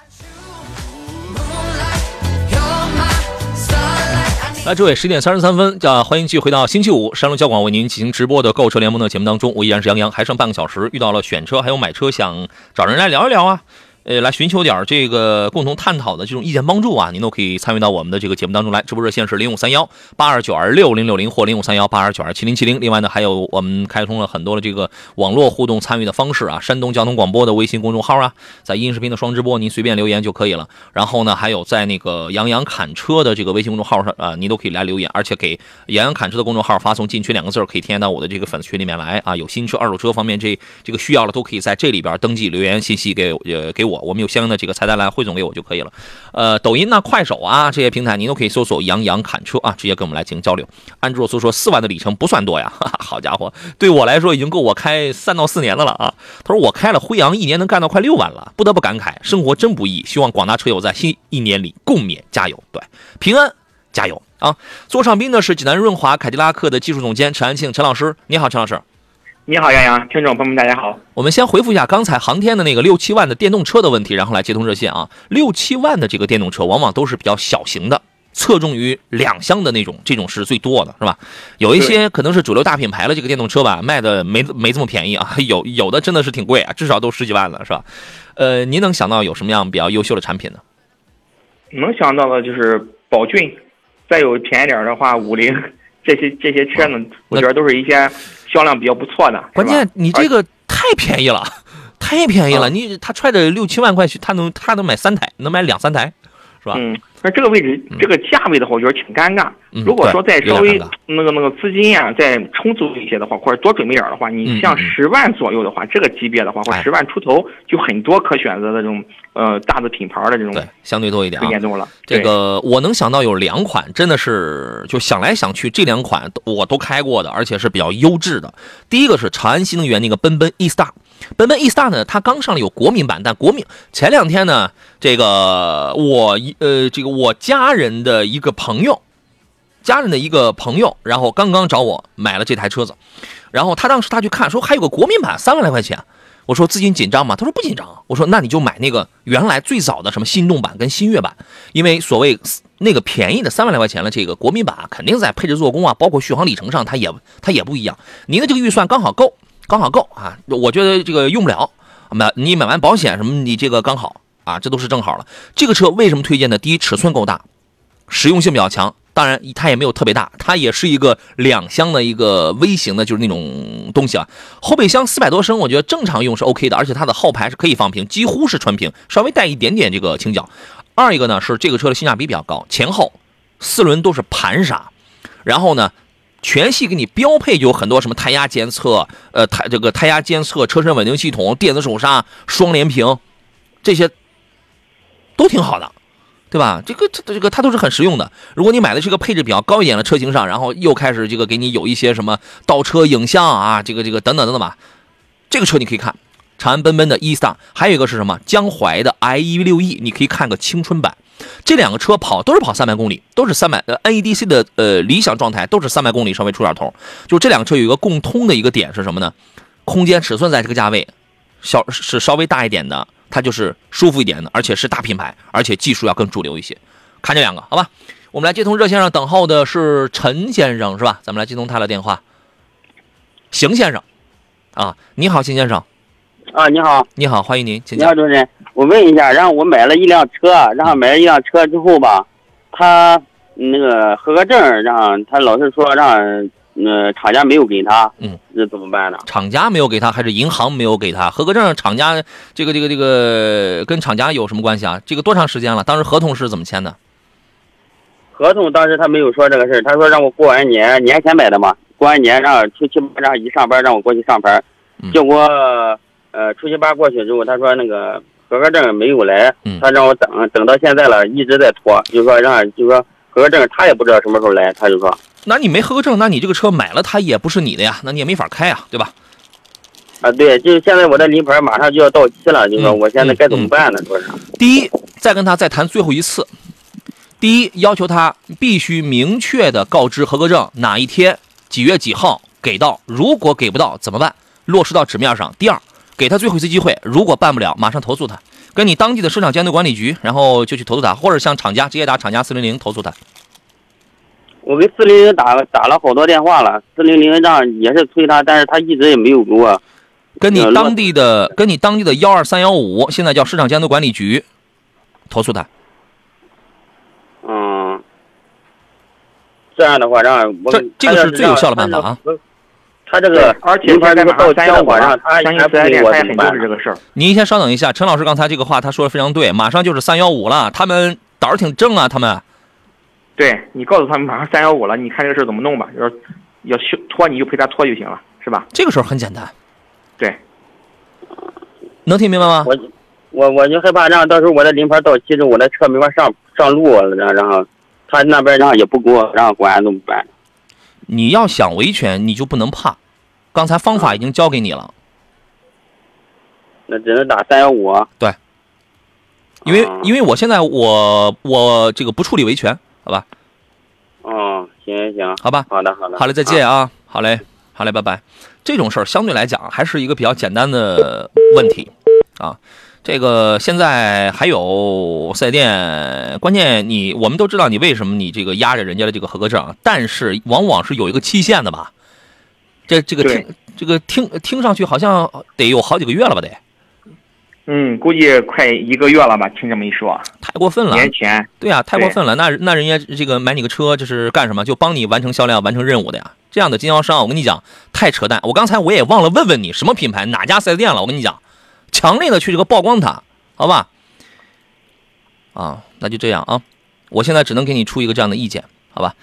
来，诸位，十点三十三分，叫欢迎继续回到星期五山东交广为您进行直播的购车联盟的节目当中，我依然是杨洋，还剩半个小时，遇到了选车还有买车想找人来聊一聊啊。呃，来寻求点这个共同探讨的这种意见帮助啊，您都可以参与到我们的这个节目当中来。直播热线是零五三幺八二九二六零六零或零五三幺八二九二七零七零。另外呢，还有我们开通了很多的这个网络互动参与的方式啊，山东交通广播的微信公众号啊，在音视频的双直播您随便留言就可以了。然后呢，还有在那个杨洋侃车的这个微信公众号上啊，您都可以来留言，而且给杨洋侃车的公众号发送进群两个字，可以添加到我的这个粉丝群里面来啊。有新车、二手车方面这这个需要的，都可以在这里边登记留言信息给呃给我，我我们有相应的这个菜单栏汇总给我就可以了。呃，抖音呐、快手啊这些平台，您都可以搜索“杨洋侃车”啊，直接跟我们来进行交流。安卓苏说四万的里程不算多呀，哈哈，好家伙，对我来说已经够我开三到四年的了啊。他说我开了辉昂一年能干到快六万了，不得不感慨生活真不易。希望广大车友在新一年里共勉，加油，对，平安，加油啊！座上宾呢是济南润华凯迪拉克的技术总监陈安庆，陈老师，你好，陈老师。你好，杨洋，听众朋友们，大家好。我们先回复一下刚才航天的那个六七万的电动车的问题，然后来接通热线啊。六七万的这个电动车往往都是比较小型的，侧重于两厢的那种，这种是最多的，是吧？有一些可能是主流大品牌的这个电动车吧，卖的没没这么便宜啊，有有的真的是挺贵啊，至少都十几万了，是吧？呃，您能想到有什么样比较优秀的产品呢？能想到的就是宝骏，再有便宜点的话，五菱这些这些车呢，我觉得都是一些销量比较不错的。关键你这个太便宜了，太便宜了，啊你他揣着六七万块去，他能他能买三台，能买两三台，是吧？嗯，那这个位置这个价位的话，我觉得挺尴尬。嗯如果说再稍微那个那个资金啊、再充足一些的话，或者多准备点儿的话，嗯你像十万左右的话，这个级别的话，或哎十万出头，就很多可选择的这种呃大的品牌的这种对，相对多一点啊。严重了。这个我能想到有两款，真的是就想来想去，这两款都我都开过的，而且是比较优质的。第一个是长安新能源那个奔奔 E Star，奔奔 E Star 呢，它刚上了有国民版，但国民前两天呢，这个我一呃这个我家人的一个朋友，家人的一个朋友，然后刚刚找我买了这台车子，然后他当时他去看说还有个国民版三万来块钱。我说资金紧张吗？他说不紧张。我说那你就买那个原来最早的什么心动版跟新悦版，因为所谓那个便宜的三万来块钱的这个国民版，肯定在配置做工啊，包括续航里程上它也它也不一样。您的这个预算刚好够，刚好够啊，我觉得这个用不了。买你买完保险什么，你这个刚好啊，这都是正好了。这个车为什么推荐呢？第一，尺寸够大，实用性比较强。当然，它也没有特别大，它也是一个两厢的一个微型的，就是那种东西啊。后备箱四百多升，我觉得正常用是 OK 的，而且它的后排是可以放平，几乎是纯平，稍微带一点点这个倾角。二一个呢是这个车的性价比比较高，前后四轮都是盘刹，然后呢全系给你标配有很多什么胎压监测，呃胎这个胎压监测、车身稳定系统、电子手刹、双联屏，这些都挺好的。对吧？这个这这个它都是很实用的。如果你买的是个配置比较高一点的车型上，然后又开始这个给你有一些什么倒车影像啊，这个这个等等等等吧，这个车你可以看长安奔奔的 E Star，还有一个是什么江淮的 IE 六 E，你可以看个青春版。这两个车跑都是跑三百公里，都是三百呃 NEDC 的呃理想状态都是三百公里稍微出点头。就这两个车有一个共通的一个点是什么呢？空间尺寸在这个价位，小是稍微大一点的，它就是舒服一点的，而且是大品牌，而且技术要更主流一些。看这两个，好吧？我们来接通热线上等候的是陈先生，是吧？咱们来接通他的电话。邢先生，啊，你好，邢先生，啊，你好，你好，欢迎您，请讲。你好，主持人，我问一下，然后我买了一辆车，然后买了一辆车之后吧，他那个合格证，然后他老是说让呃厂家没有给他，嗯，那怎么办呢？厂家没有给他，还是银行没有给他合格证？厂家这个这个这个跟厂家有什么关系啊？这个多长时间了？当时合同是怎么签的？合同当时他没有说这个事儿，他说让我过完年，年前买的嘛，过完年让初七八让一上班让我过去上班，嗯结果呃初七八过去之后，他说那个合格证没有来，嗯他让我等等到现在了，一直在拖，就说让就说合格证他也不知道什么时候来，他就说那你没合格证，那你这个车买了它也不是你的呀，那你也没法开啊，对吧？啊对，就是现在我的临牌马上就要到期了，就说嗯我现在该怎么办呢？说是第一，再跟他再谈最后一次。第一，要求他必须明确的告知合格证哪一天几月几号给到，如果给不到怎么办？落实到纸面上。第二，给他最后一次机会，如果办不了，马上投诉他，跟你当地的市场监督管理局，然后就去投诉他，或者向厂家直接打厂家四零零投诉他。我给四零零打打了好多电话了，四零零让也是催他，但是他一直也没有给我。跟你呃当地的跟你当地的幺二三幺五，现在叫市场监督管理局，投诉他。嗯，这样的话让我这这个是最有效的办法啊。他这个而且临牌现在马上这个到期的话，三幺五了让，他相信还不给四 S 店我怎么办他也很重视？这个事儿。您先稍等一下，陈老师刚才这个话他说的非常对，马上就是三幺五了，他们胆儿挺正啊，他们。对你告诉他们马上三幺五了，你看这个事儿怎么弄吧。要是要修拖你就陪他拖就行了，是吧？这个事儿很简单，对，能听明白吗？我我我就害怕让到时候我的临牌到期之后，我的车没法上上路了，然后然后他那边然后也不给我让管怎么办？你要想维权，你就不能怕。刚才方法已经教给你了，那只能打三幺五。对因为啊因为我现在我我这个不处理维权，好吧？哦，行行，好吧，好的好的，好嘞，再见啊，好嘞，好嘞，拜拜。这种事儿相对来讲还是一个比较简单的问题啊。这个现在还有四 S 店，关键你我们都知道你为什么你这个压着人家的这个合格证，但是往往是有一个期限的吧？这这个听这个听听上去好像得有好几个月了吧？得嗯，估计快一个月了吧？听这么一说，太过分了。年前对啊，太过分了。那那人家这个买你个车，这是干什么？就帮你完成销量、完成任务的呀。这样的经销商，我跟你讲，太扯淡。我刚才我也忘了问问你什么品牌、哪家四 S 店了。我跟你讲，强烈的去这个曝光它，好吧？啊，那就这样啊，我现在只能给你出一个这样的意见，好吧？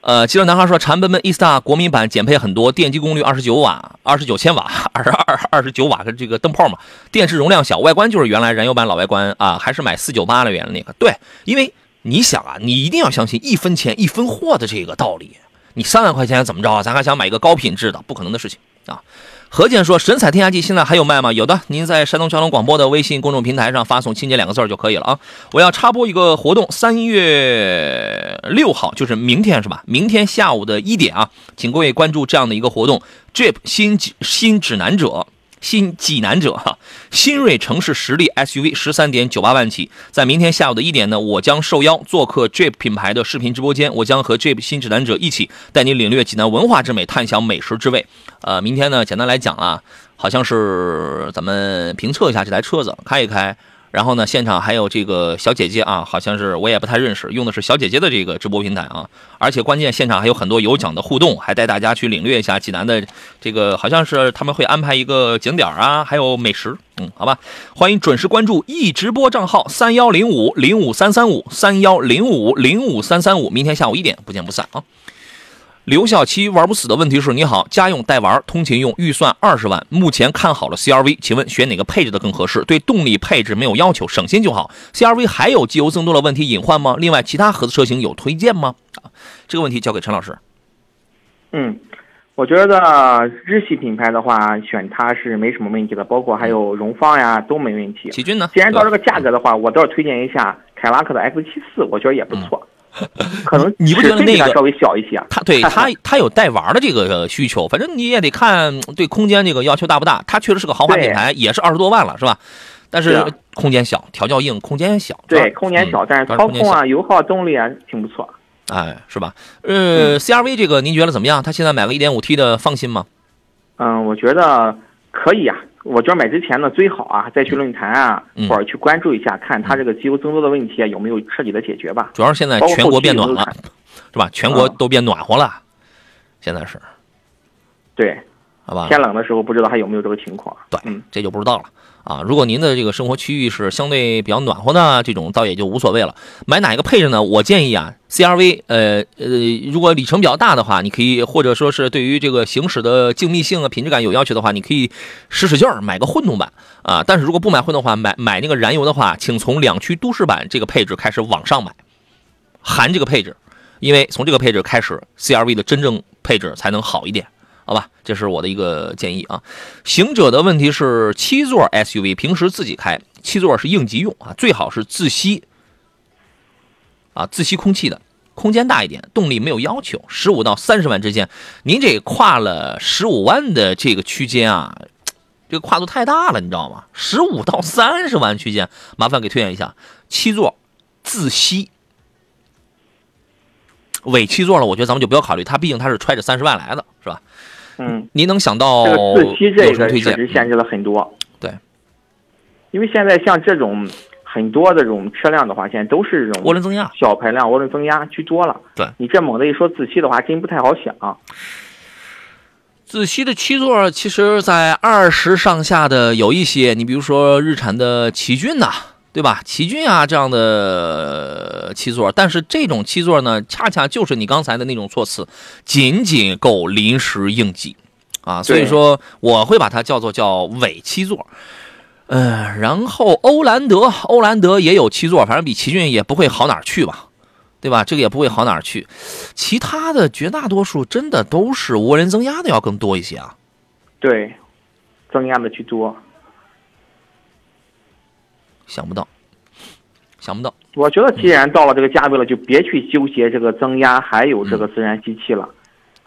呃，记者男孩说，长奔奔 E Star 国民版减配很多，电机功率二十九瓦，二十九千瓦，二十二二十九瓦的这个灯泡嘛，电池容量小，外观就是原来燃油版老外观啊，还是买四九八的原来那个。对，因为你想啊，你一定要相信一分钱一分货的这个道理。你三万块钱怎么着？咱还想买一个高品质的，不可能的事情啊！何健说：“神采天下剂现在还有卖吗？有的，您在山东交通广播的微信公众平台上发送‘清洁’两个字就可以了啊！我要插播一个活动，三月六号就是明天是吧？明天下午的一点啊，请各位关注这样的一个活动：Jeep 新新指南者。”新济南者哈，新锐城市实力 SUV 十三点九八万起，在明天下午的一点呢，我将受邀做客 Jeep 品牌的视频直播间，我将和 Jeep 新指南者一起带你领略济南文化之美，探享美食之味。呃，明天呢，简单来讲啊，好像是咱们评测一下这台车子，开一开。然后呢，现场还有这个小姐姐啊，好像是我也不太认识，用的是小姐姐的这个直播平台啊。而且关键现场还有很多有奖的互动，还带大家去领略一下济南的这个，好像是他们会安排一个景点啊，还有美食。嗯，好吧，欢迎准时关注易直播账号三幺零五零五三三五三幺零五零五三三五，明天下午一点不见不散啊。刘小七玩不死的问题是：你好，家用带玩，通勤用，预算二十万，目前看好了 CRV，请问选哪个配置的更合适？对动力配置没有要求，省心就好。CRV 还有机油增多的问题隐患吗？另外，其他合资车型有推荐吗？啊，这个问题交给陈老师。嗯，我觉得日系品牌的话，选它是没什么问题的，包括还有荣放呀都没问题。奇骏呢？既然到这个价格的话，我倒是推荐一下凯拉克的 F 七四，我觉得也不错。可能你不觉得那个稍微小一些？他对他他有带玩的这个需求，反正你也得看对空间这个要求大不大。它确实是个豪华品牌，也是二十多万了，是吧？但是空间小，调教硬，空间小。对，空间小，但是操控啊、油耗、动力啊挺不错。哎，是吧？呃，CRV 这个您觉得怎么样？他现在买个 1.5T 的放心吗？嗯，我觉得可以呀。我觉得买之前呢，最好啊再去论坛啊，或者去关注一下，看它这个机油增多的问题啊有没有彻底的解决吧。主要是现在全国变暖了，是吧？全国都变暖和了，现在是。对，好吧。天冷的时候不知道还有没有这个情况。对，这就不知道了。啊，如果您的这个生活区域是相对比较暖和的，这种倒也就无所谓了。买哪一个配置呢？我建议啊，CRV，呃呃，如果里程比较大的话，你可以或者说是对于这个行驶的静谧性啊、品质感有要求的话，你可以使使劲儿买个混动版啊。但是如果不买混动版，买买那个燃油的话，请从两驱都市版这个配置开始往上买，含这个配置，因为从这个配置开始，CRV 的真正配置才能好一点。好吧，这是我的一个建议啊。行者的问题是七座 SUV，平时自己开，七座是应急用啊，最好是自吸啊，自吸空气的，空间大一点，动力没有要求，十五到三十万之间。您这跨了十五万的这个区间啊，这个跨度太大了，你知道吗？十五到三十万区间，麻烦给推荐一下七座自吸。尾七座了，我觉得咱们就不要考虑，它毕竟它是揣着三十万来的，是吧？嗯，您能想到这个自吸这个确实限制了很多。对，因为现在像这种很多的这种车辆的话，现在都是这种涡轮增压、小排量涡轮增压居多了。对，你这猛的一说自吸的话，真不太好想。自吸的七座，其实在二十上下的有一些，你比如说日产的奇骏呐。对吧？奇骏啊，这样的七座，但是这种七座呢，恰恰就是你刚才的那种措辞，仅仅够临时应急，啊，所以说我会把它叫做叫伪七座。嗯，然后欧蓝德，欧蓝德也有七座，反正比奇骏也不会好哪儿去吧，对吧？这个也不会好哪儿去。其他的绝大多数真的都是涡轮增压的要更多一些啊。对，增压的居多。想不到，想不到。我觉得既然到了这个价位了，就别去纠结这个增压还有这个自然吸气了，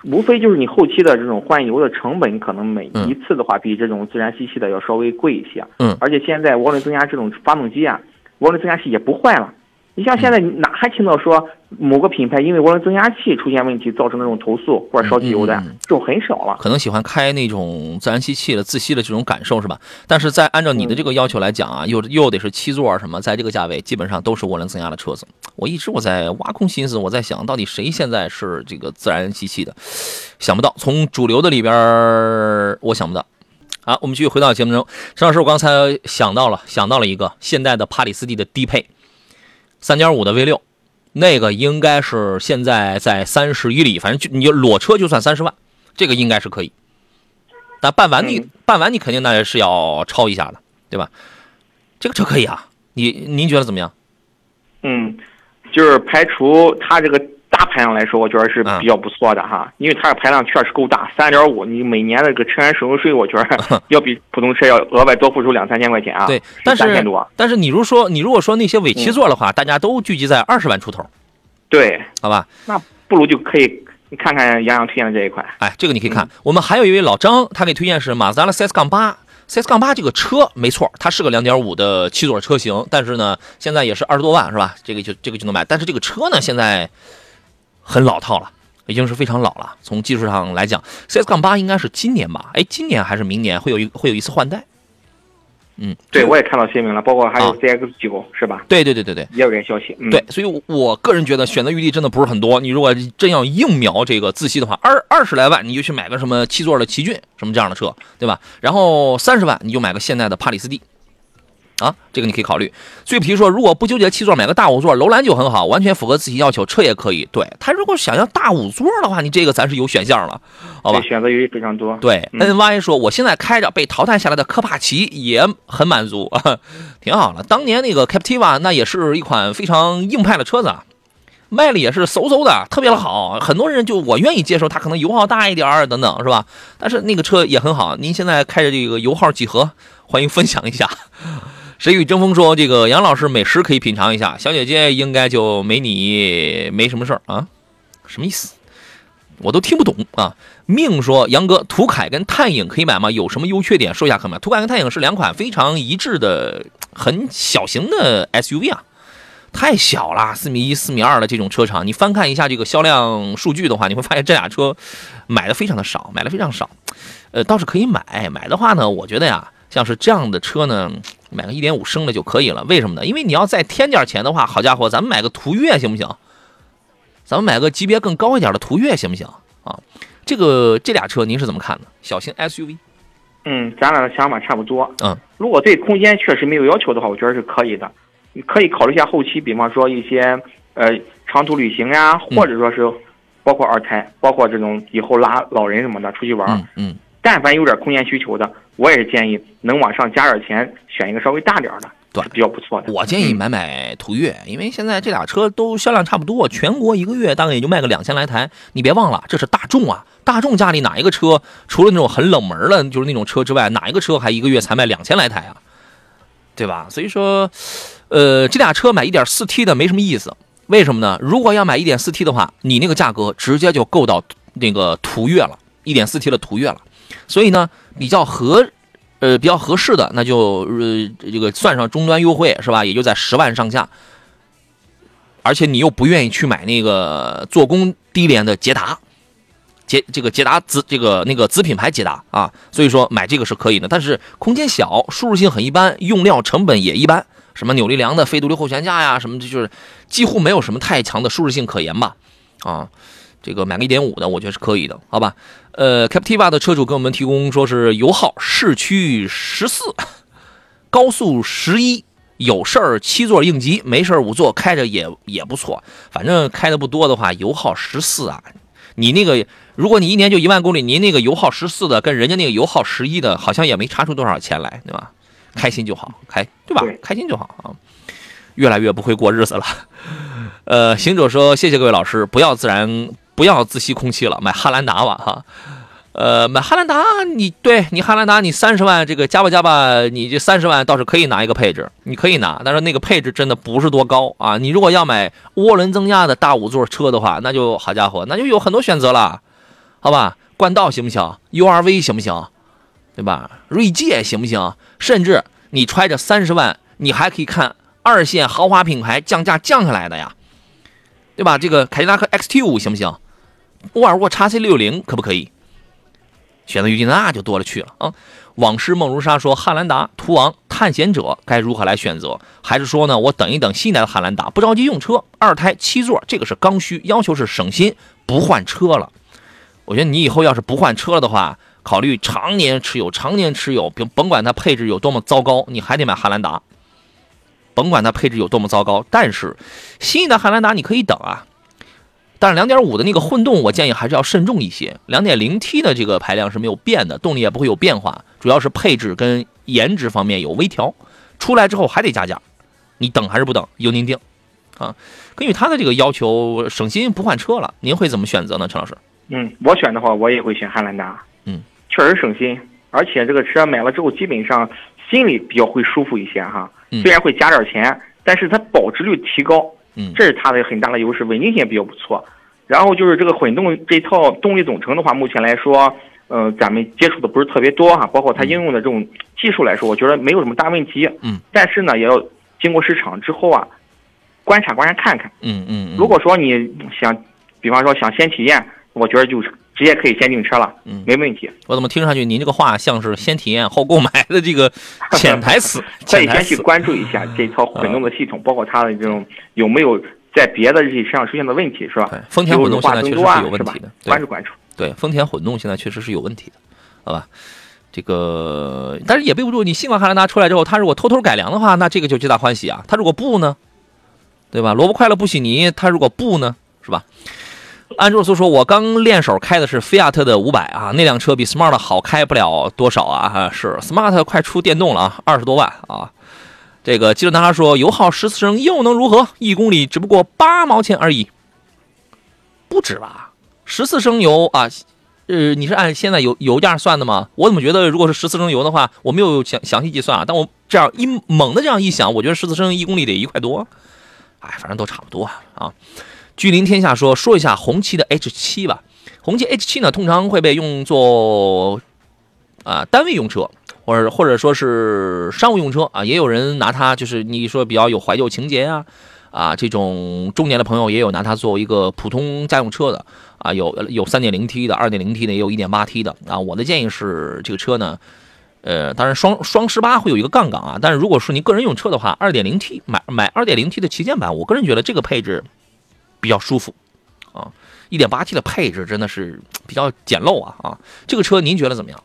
无非就是你后期的这种换油的成本，可能每一次的话比这种自然吸气的要稍微贵一些。嗯。而且现在涡轮增压这种发动机啊，涡轮增压器也不坏了。你像现在哪还听到说某个品牌因为涡轮增压器出现问题造成那种投诉或者烧机油的，这种很少了。可能喜欢开那种自然吸气的自吸的这种感受是吧？但是在按照你的这个要求来讲啊，又又得是七座什么，在这个价位基本上都是涡轮增压的车子。我一直我在挖空心思，我在想到底谁现在是这个自然吸气的，想不到从主流的里边我想不到。好，我们继续回到节目中，陈老师，我刚才想到了想到了一个现代的帕里斯蒂的低配。三点五的 V 六，那个应该是现在在三十以里，反正就你就裸车就算三十万，这个应该是可以。但办完你、嗯办完你肯定那是要超一下的，对吧？这个车可以啊，你您觉得怎么样？嗯，就是排除它这个大排量来说，我觉得是嗯比较不错的哈，因为它的排量确实够大，三点五，你每年的这个车源使用税，我觉得 要比普通车要额外多付出两三千块钱啊。对，但是三千多。但是你如果说你如果说那些尾七座的话，大家都聚集在二十万出头，对，好吧？那不如就可以你看看杨洋推荐的这一款。哎，这个你可以看。我们还有一位老张，他给推荐是马自达的 CS 杠八。CS 杠八这个车没错，它是个两点五的七座车型，但是呢，现在也是二十多万，是吧？这个就这个就能买。但是这个车呢，现在很老套了，已经是非常老了。从技术上来讲，CS 杠八应该是今年吧？哎，今年还是明年会有一会有一次换代？嗯，对，我也看到新闻了，包括还有啊 CX 九、是吧？对对对对对。也有这个消息。嗯，对，所以我，我个人觉得选择余地真的不是很多。你如果真要硬瞄这个自吸的话，二二十来万你就去买个什么七座的奇骏什么这样的车，对吧？然后三十万你就买个现代的帕里斯蒂，啊，这个你可以考虑。所以，比如说，如果不纠结七座，买个大五座，楼兰就很好，完全符合自己要求，车也可以。对他如果想要大五座的话，你这个咱是有选项了，好吧，？选择余地非常多。对嗯，NY 说我现在开着被淘汰下来的科帕奇也很满足，挺好了。当年那个 Captiva 那也是一款非常硬派的车子啊，卖了也是嗖嗖的，特别的好。很多人就我愿意接受它可能油耗大一点儿等等，是吧？但是那个车也很好。您现在开着这个油耗几何？欢迎分享一下。谁与争锋说这个杨老师美食可以品尝一下，小姐姐应该就没你没什么事儿啊？什么意思？我都听不懂啊！命说杨哥，途凯跟探影可以买吗？有什么优缺点？说一下可以吗？途凯跟探影是两款非常一致的、很小型的 SUV 啊，太小了，四米一、四米二的这种车长，你翻看一下这个销量数据的话，你会发现这俩车买的非常的少，买的非常少。呃，倒是可以买，买的话呢，我觉得呀，像是这样的车呢，买个一点五升的就可以了。为什么呢？因为你要再添点钱的话，好家伙，咱们买个途岳行不行？咱们买个级别更高一点的途岳行不行啊？这个这俩车您是怎么看的？小型 SUV，嗯，咱俩的想法差不多。嗯，如果对空间确实没有要求的话，我觉得是可以的。你可以考虑一下后期，比方说一些呃长途旅行呀，嗯或者说是包括二胎，包括这种以后拉老人什么的出去玩，嗯嗯，但凡有点空间需求的，我也是建议能往上加点钱，选一个稍微大点儿的，对比较不错的。我建议买买途岳，因为现在这俩车都销量差不多，全国一个月大概也就卖个两千来台。你别忘了，这是大众啊，大众家里哪一个车除了那种很冷门的，就是那种车之外，哪一个车还一个月才卖两千来台啊？对吧？所以说，呃，这俩车买 1.4T 的没什么意思。为什么呢？如果要买 1.4T 的话，你那个价格直接就够到那个途岳了，1.4T 的途岳了。所以呢，比较合，呃，比较合适的，那就呃这个算上终端优惠是吧？也就在十万上下。而且你又不愿意去买那个做工低廉的捷达，捷这个捷达子这个那个子品牌捷达啊，所以说买这个是可以的。但是空间小，舒适性很一般，用料成本也一般。什么扭力梁的非独立后悬架呀，什么这就是几乎没有什么太强的舒适性可言吧？啊，这个买个一点五的，我觉得是可以的，好吧？呃，Captiva 的车主给我们提供说是油耗市区十四，高速十一，有事儿七座应急，没事儿五座开着也也不错。反正开的不多的话，油耗十四啊，你那个如果你一年就一万公里，您那个油耗十四的跟人家那个油耗十一的，好像也没差出多少钱来，对吧？开心就好，开对吧？开心就好啊。越来越不会过日子了。呃，行者说：“谢谢各位老师，不要自然，不要自吸空气了，买汉兰达吧，哈。呃，买汉兰达，你对你汉兰达，你三十万这个加吧加吧，你这三十万倒是可以拿一个配置，你可以拿，但是那个配置真的不是多高啊。你如果要买涡轮增压的大五座车的话，那就好家伙，那就有很多选择了，好吧？冠道行不行？URV 行不行？对吧？锐界行不行？甚至你揣着三十万，你还可以看二线豪华品牌降价降下来的呀，对吧？这个凯迪拉克 XT 五行不行？沃尔沃 x C 六零可不可以？选择余地那就多了去了啊！往事梦如沙说，汉兰达、途昂、探险者该如何来选择？还是说呢，我等一等新一代的汉兰达，不着急用车，二胎七座，这个是刚需，要求是省心，不换车了。我觉得你以后要是不换车了的话，考虑常年持有，常年持有，甭甭管它配置有多么糟糕，你还得买汉兰达。甭甭管它配置有多么糟糕，但是新一代汉兰达你可以等啊。但是两点五的那个混动，我建议还是要慎重一些。两点零 T 的这个排量是没有变的，动力也不会有变化，主要是配置跟颜值方面有微调。出来之后还得加价，你等还是不等，由您定。啊，根据他的这个要求，省心不换车了，您会怎么选择呢，陈老师？嗯，我选的话，我也会选汉兰达。嗯，确实省心，而且这个车买了之后，基本上心里比较会舒服一些哈。嗯虽然会加点钱，但是它保值率提高，嗯这是它的很大的优势，稳定性也比较不错。然后就是这个混动这套动力总成的话，目前来说，呃，咱们接触的不是特别多哈，包括它应用的这种技术来说，我觉得没有什么大问题。嗯，但是呢，也要经过市场之后啊，观察观察看看。嗯嗯嗯，如果说你想，比方说想先体验，我觉得就是直接可以先订车了，嗯没问题。我怎么听上去您这个话像是先体验后购买的这个 潜台词？可以。先去关注一下这套混动的系统，包括它的这种有没有在别的日系车上出现的问题，是吧对？丰田混动现在确实是有问题的关注关注。对，丰田混动现在确实是有问题的，好吧？这个，但是也备不住，你新款汉兰达出来之后，它如果偷偷改良的话，那这个就皆大欢喜啊。它如果不呢，对吧？萝卜快乐不洗泥，它如果不呢，是吧？安卓苏说：“我刚练手开的是菲亚特的五百啊，那辆车比 Smart 好开不了多少啊，是 Smart 快出电动了啊，二十多万啊。这个记者男孩说，油耗十四升又能如何？一公里只不过八毛钱而已，不止吧？十四升油啊，呃，你是按现在油油价算的吗？我怎么觉得如果是十四升油的话，我没有详详细计算啊，但我这样一猛的这样一想，我觉得十四升一公里得一块多，哎，反正都差不多啊。居临天下说说一下红旗的 H 7吧，红旗 H 7呢，通常会被用作啊、单位用车，或者或者说是商务用车啊，也有人拿它就是你说比较有怀旧情节啊、啊，这种中年的朋友也有拿它作为一个普通家用车的啊，有有 3.0T 的、2.0T 的，也有 1.8T 的啊。我的建议是这个车呢，呃，当然双双十八会有一个杠杠啊，但是如果是您个人用车的话，2.0T 买买 2.0T 的旗舰版，我个人觉得这个配置比较舒服啊。一点八 T 的配置真的是比较简陋啊啊！这个车您觉得怎么样？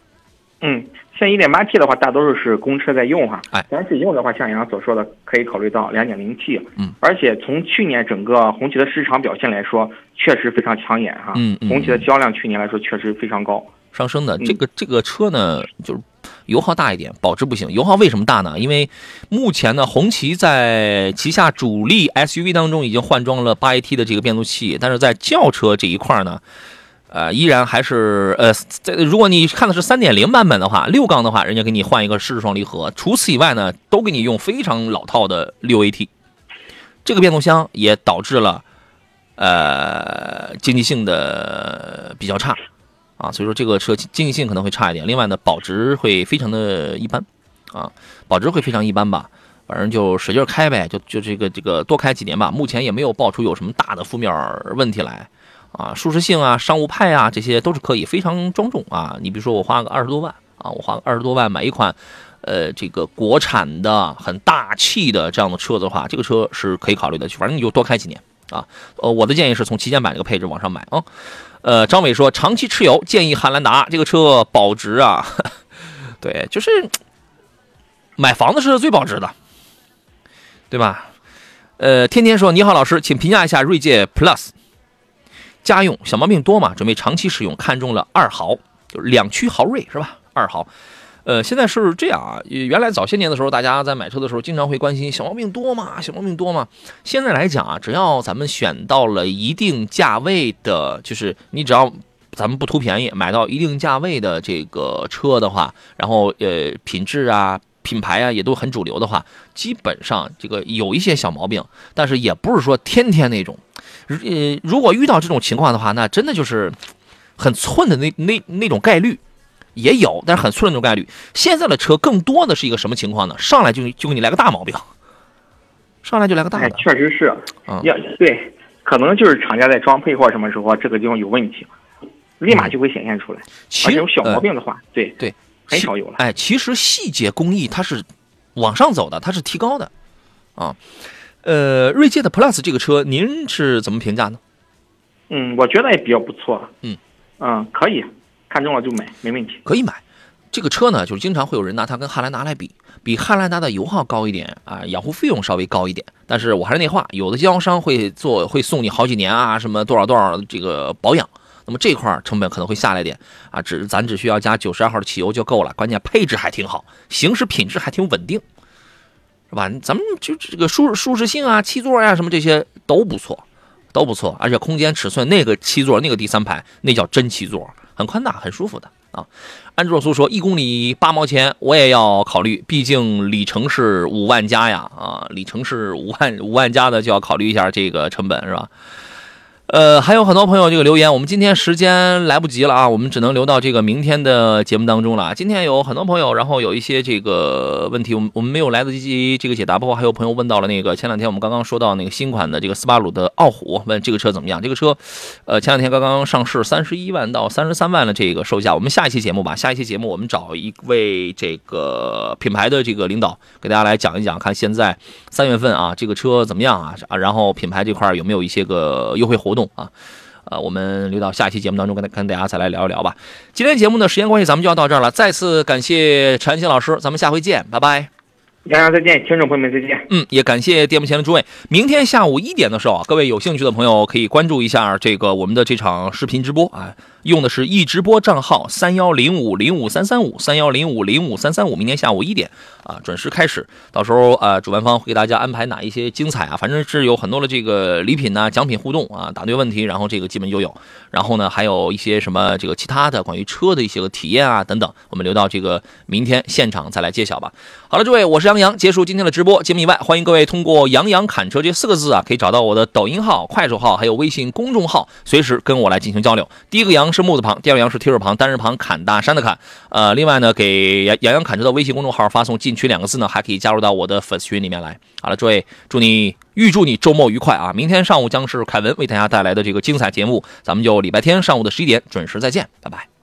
嗯，像 1.8T 的话，大多数是公车在用哈。哎咱自己用的话，像杨所说的，可以考虑到两点零 T。嗯，而且从去年整个红旗的市场表现来说，确实非常抢眼哈。嗯嗯红旗的销量去年来说确实非常高。上升的嗯这个这个车呢，就是油耗大一点，保值不行。油耗为什么大呢？因为目前呢，红旗在旗下主力 SUV 当中已经换装了 8AT 的这个变速器，但是在轿车这一块呢，呃，依然还是呃，在如果你看的是3.0版本的话，六缸的话，人家给你换一个湿式双离合，除此以外呢，都给你用非常老套的 6AT。这个变速箱也导致了呃经济性的比较差。啊，所以说这个车经济性可能会差一点。另外呢，保值会非常的一般，啊，保值会非常一般吧。反正就使劲开呗，就就这个这个多开几年吧。目前也没有爆出有什么大的负面问题来，啊，舒适性啊、商务派啊这些都是可以，非常庄重啊。你比如说我花个二十多万啊，我花个二十多万买一款，呃，这个国产的很大气的这样的车子的话，这个车是可以考虑的。反正你就多开几年啊。呃，我的建议是从旗舰版这个配置往上买啊。呃，张伟说，长期持有建议汉兰达这个车保值啊，对，就是买房子是最保值的，对吧？呃，天天说你好，老师，请评价一下锐界 Plus 家用小毛病多嘛？准备长期使用，看中了二豪，就是两驱豪锐是吧？二豪。呃，现在是这样啊，原来早些年的时候，大家在买车的时候经常会关心小毛病多吗？小毛病多吗？现在来讲啊，只要咱们选到了一定价位的，就是你只要咱们不图便宜，买到一定价位的这个车的话，然后呃品质啊、品牌啊也都很主流的话，基本上这个有一些小毛病，但是也不是说天天那种。呃，如果遇到这种情况的话，那真的就是很寸的那那那种概率。也有，但是很粗的那种概率。现在的车更多的是一个什么情况呢？上来就就给你来个大毛病，上来就来个大哎的，，确实是，嗯要对，可能就是厂家在装配或者什么时候这个地方有问题，立马就会显现出来。其而且有小毛病的话，对对，很少有了。哎，其实细节工艺它是往上走的，它是提高的啊。呃，锐界的 Plus 这个车，您是怎么评价呢？嗯，我觉得也比较不错。嗯嗯，可以，看中了就买，没问题。可以买。这个车呢，就是经常会有人拿它跟汉兰达来比，比汉兰达的油耗高一点啊，养护费用稍微高一点。但是我还是那话，有的经销商会做，会送你好几年啊，什么多少多少这个保养。那么这块成本可能会下来点啊，只咱只需要加九十二号的汽油就够了，关键配置还挺好，行驶品质还挺稳定，是吧？咱们就这个舒舒适性啊，七座呀什么这些都不错，都不错，而且空间尺寸那个七座那个第三排那叫真七座，很宽大，很舒服的啊。安卓苏说一公里八毛钱，我也要考虑，毕竟里程是五万加呀啊，里程是五万五万加的就要考虑一下这个成本是吧？呃，还有很多朋友这个留言，我们今天时间来不及了啊，我们只能留到这个明天的节目当中了。今天有很多朋友，然后有一些这个问题，我们我们没有来得及这个解答。包括还有朋友问到了那个前两天我们刚刚说到那个新款的这个斯巴鲁的傲虎，问这个车怎么样？这个车，呃，前两天刚刚上市，三十一万到三十三万的这个售价。我们下一期节目吧，下一期节目我们找一位这个品牌的这个领导给大家来讲一讲，看现在三月份啊这个车怎么样啊？啊，然后品牌这块有没有一些个优惠活动？动啊，呃，我们留到下期节目当中跟跟大家再来聊一聊吧。今天节目的时间关系，咱们就要到这儿了。再次感谢陈新老师，咱们下回见，拜拜。杨洋再见，听众朋友们再见。嗯，也感谢电幕前的诸位。明天下午一点的时候啊，各位有兴趣的朋友可以关注一下这个我们的这场视频直播啊。用的是易直播账号三幺零五零五三三五三幺零五零五三三五，明天下午一点啊准时开始。到时候啊，主办方会给大家安排哪一些精彩啊？反正是有很多的这个礼品呐、奖品互动啊，答对问题，然后这个基本就有。然后呢，还有一些什么这个其他的关于车的一些个体验啊等等，我们留到这个明天现场再来揭晓吧。好了，诸位，我是杨洋，结束今天的直播节目以外，欢迎各位通过“杨洋砍车”这四个字啊，可以找到我的抖音号、快手号，还有微信公众号，随时跟我来进行交流。第一个“杨”是木字旁，第二阳“”是提手旁，单人旁，侃大山的侃。呃，另外呢，给杨杨洋侃车的微信公众号发送“进群”两个字呢，还可以加入到我的粉丝群里面来。好了，诸位，祝你预祝你周末愉快啊！明天上午将是凯文为大家带来的这个精彩节目，咱们就礼拜天上午的十一点准时再见，拜拜。